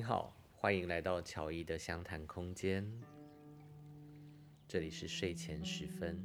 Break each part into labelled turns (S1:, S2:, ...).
S1: 你好，欢迎来到乔伊的相谈空间。这里是睡前时分。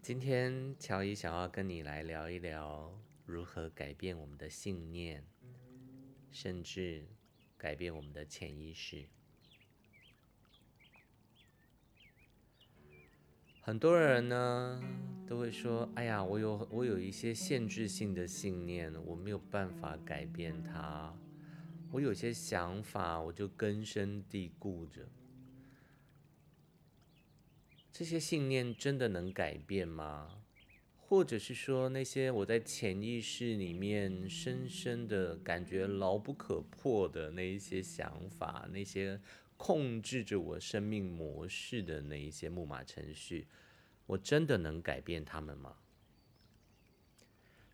S1: 今天乔伊想要跟你来聊一聊如何改变我们的信念，甚至改变我们的潜意识。很多人呢都会说：“哎呀，我有我有一些限制性的信念，我没有办法改变它。我有些想法，我就根深蒂固着。这些信念真的能改变吗？或者是说，那些我在潜意识里面深深的感觉牢不可破的那一些想法，那些……”控制着我生命模式的那一些木马程序，我真的能改变他们吗？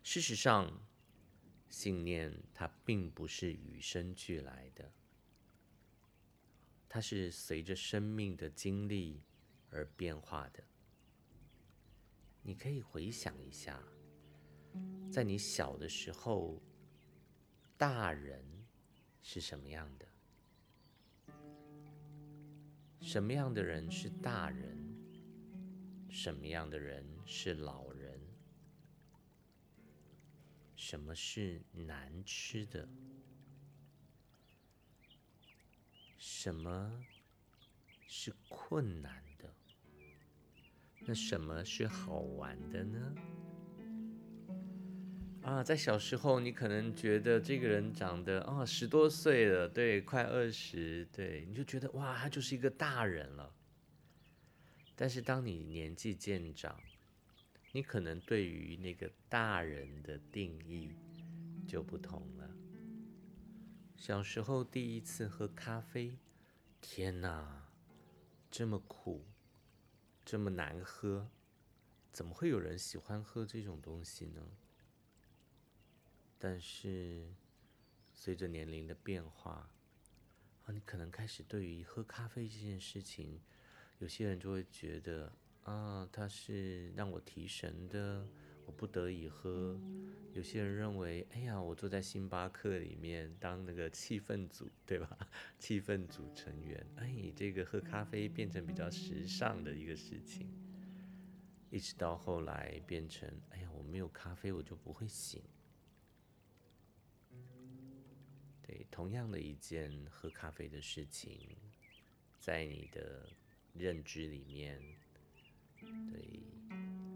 S1: 事实上，信念它并不是与生俱来的，它是随着生命的经历而变化的。你可以回想一下，在你小的时候，大人是什么样的？什么样的人是大人？什么样的人是老人？什么是难吃的？什么是困难的？那什么是好玩的呢？啊，在小时候，你可能觉得这个人长得啊、十多岁了，对，快二十，对，你就觉得哇，他就是一个大人了。但是当你年纪渐长，你可能对于那个大人的定义就不同了。小时候第一次喝咖啡，天哪，这么苦，这么难喝，怎么会有人喜欢喝这种东西呢？但是，随着年龄的变化，啊，你可能开始对于喝咖啡这件事情，有些人就会觉得啊，它是让我提神的，我不得已喝。有些人认为，哎呀，我坐在星巴克里面当那个气氛组，对吧？气氛组成员，哎，这个喝咖啡变成比较时尚的一个事情，一直到后来变成，哎呀，我没有咖啡我就不会醒。对，同样的一件喝咖啡的事情，在你的认知里面，对，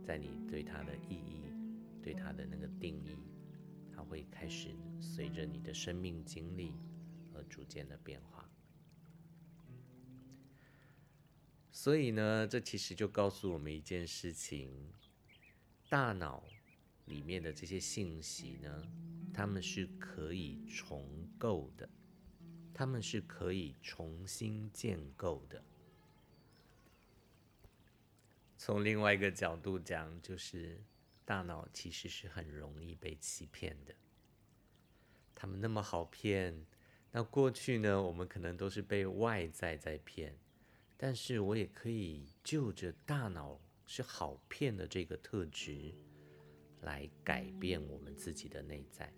S1: 在你对它的意义、对它的那个定义，它会开始随着你的生命经历而逐渐的变化。所以呢，这其实就告诉我们一件事情：大脑里面的这些信息呢。他们是可以重构的，他们是可以重新建构的。从另外一个角度讲，就是大脑其实是很容易被欺骗的。他们那么好骗，那过去呢，我们可能都是被外在在骗，但是我也可以就着大脑是好骗的这个特质，来改变我们自己的内在。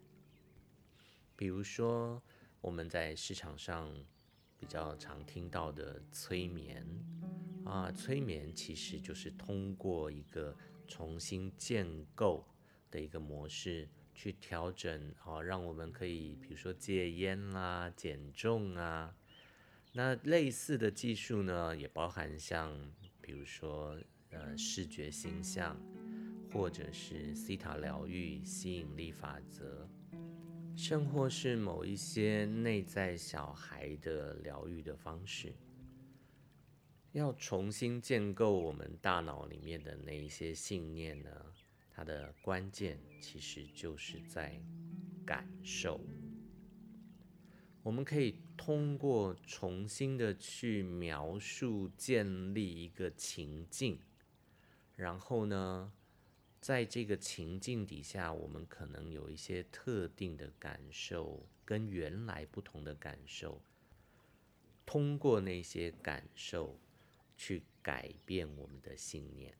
S1: 比如说，我们在市场上比较常听到的催眠啊，催眠其实就是通过一个重新建构的一个模式去调整啊，让我们可以比如说戒烟啦、减重啊。那类似的技术呢，也包含像比如说呃视觉形象，或者是西塔疗愈、吸引力法则。甚或是某一些内在小孩的疗愈的方式，要重新建构我们大脑里面的那一些信念呢？它的关键其实就是在感受。我们可以通过重新的去描述、建立一个情境，然后呢，在这个情境底下，我们可能有一些特定的感受，跟原来不同的感受。通过那些感受，去改变我们的信念。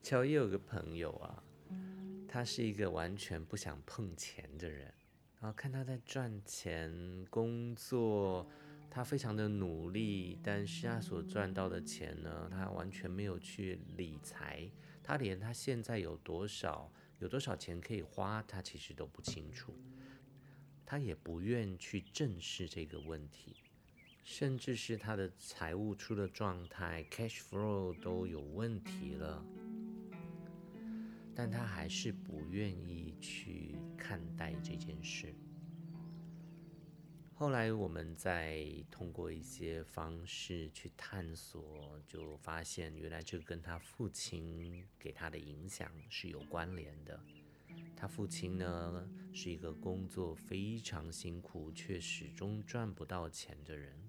S1: 乔伊有个朋友啊，他是一个完全不想碰钱的人然后看他在赚钱、工作，他非常的努力，但是他所赚到的钱呢，他完全没有去理财，他连他现在有多少、有多少钱可以花，他其实都不清楚，他也不愿去正视这个问题，甚至是他的财务出了状态，cash flow 都有问题了。但他还是不愿意去看待这件事。后来我们再通过一些方式去探索，就发现原来这跟他父亲给他的影响是有关联的。他父亲呢，是一个工作非常辛苦却始终赚不到钱的人。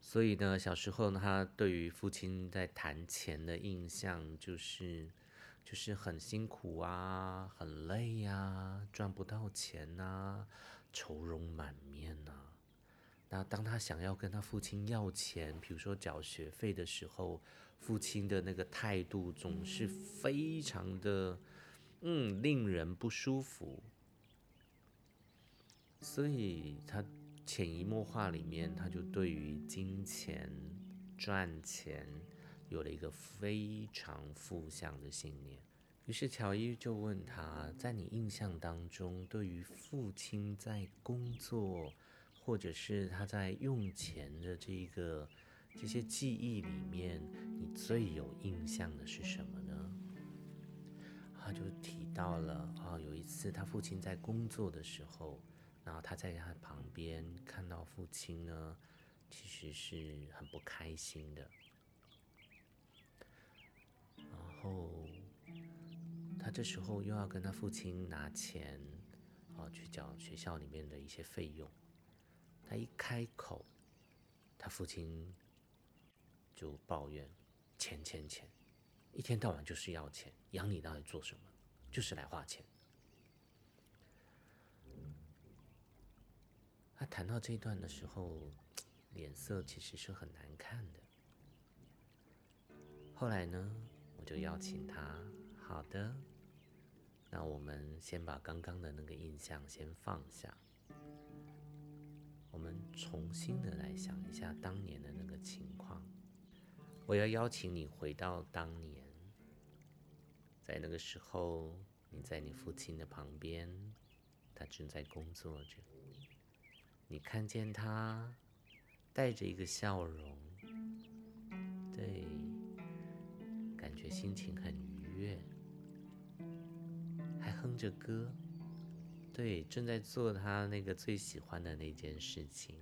S1: 所以呢，小时候呢，他对于父亲在谈钱的印象就是，就是很辛苦啊，很累呀、赚不到钱呐、愁容满面呐、那当他想要跟他父亲要钱，比如说缴学费的时候，父亲的那个态度总是非常的，嗯，令人不舒服。所以他。潜移默化里面，他就对于金钱、赚钱有了一个非常负向的信念。于是乔伊就问他，在你印象当中，对于父亲在工作，或者是他在用钱的这个这些记忆里面，你最有印象的是什么呢？他就提到了啊，有一次他父亲在工作的时候。然后他在他旁边看到父亲呢，其实是很不开心的。然后他这时候又要跟他父亲拿钱，啊，去缴学校里面的一些费用。他一开口，他父亲就抱怨：钱钱钱，一天到晚就是要钱，养你到底做什么？就是来花钱。他谈到这一段的时候，脸色其实是很难看的。后来呢，就邀请他，好的，那我们先把刚刚的那个印象先放下，我们重新的来想一下当年的那个情况。我要邀请你回到当年，在那个时候，你在你父亲的旁边，他正在工作着。你看见他带着一个笑容，觉心情很愉悦，还哼着歌，对，正在做他那个最喜欢的那件事情，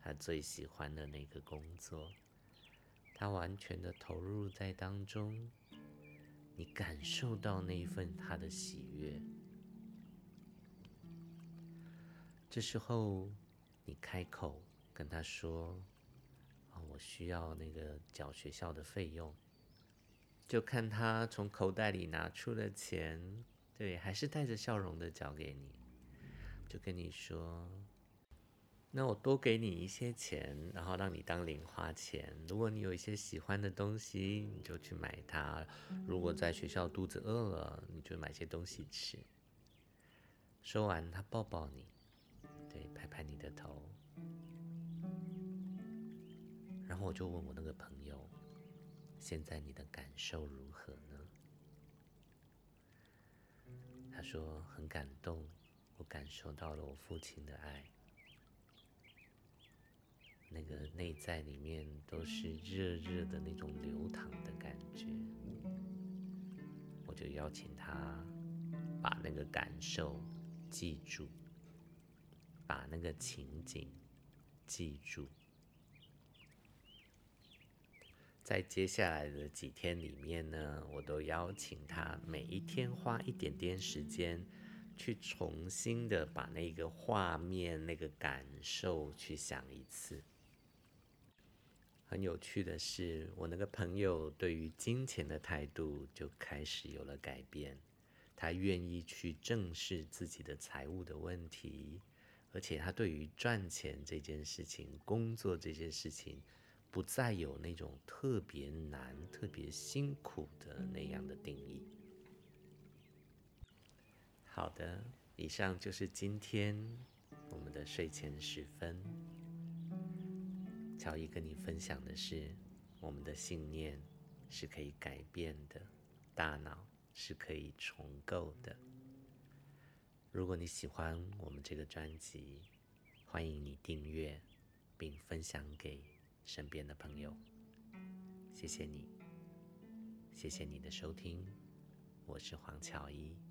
S1: 他最喜欢的那个工作，他完全的投入在当中，你感受到那一份他的喜悦，这时候。你开口跟他说：“啊，我需要那个缴学校的费用。”就看他从口袋里拿出了钱，对，还是带着笑容的交给你，就跟你说：“那我多给你一些钱，然后让你当零花钱。如果你有一些喜欢的东西，你就去买它；如果在学校肚子饿了，你就买些东西吃。”说完，他抱抱你。对，拍拍你的头，然后我就问我那个朋友：“现在你的感受如何呢？”他说：“很感动，我感受到了我父亲的爱，那个内在里面都是热热的那种流淌的感觉。”我就邀请他把那个感受记住。把那个情景记住，在接下来的几天里面呢，我都邀请他每一天花一点点时间，去重新的把那个画面、那个感受去想一次。很有趣的是，我那个朋友对于金钱的态度就开始有了改变，他愿意去正视自己的财务的问题。而且他对于赚钱这件事情、工作这件事情，不再有那种特别难、特别辛苦的那样的定义。好的，以上就是今天我们的睡前时分。乔伊跟你分享的是，我们的信念是可以改变的，大脑是可以重构的。如果你喜欢我们这个专辑，欢迎你订阅并分享给身边的朋友。谢谢你，谢谢你的收听，我是黄乔伊。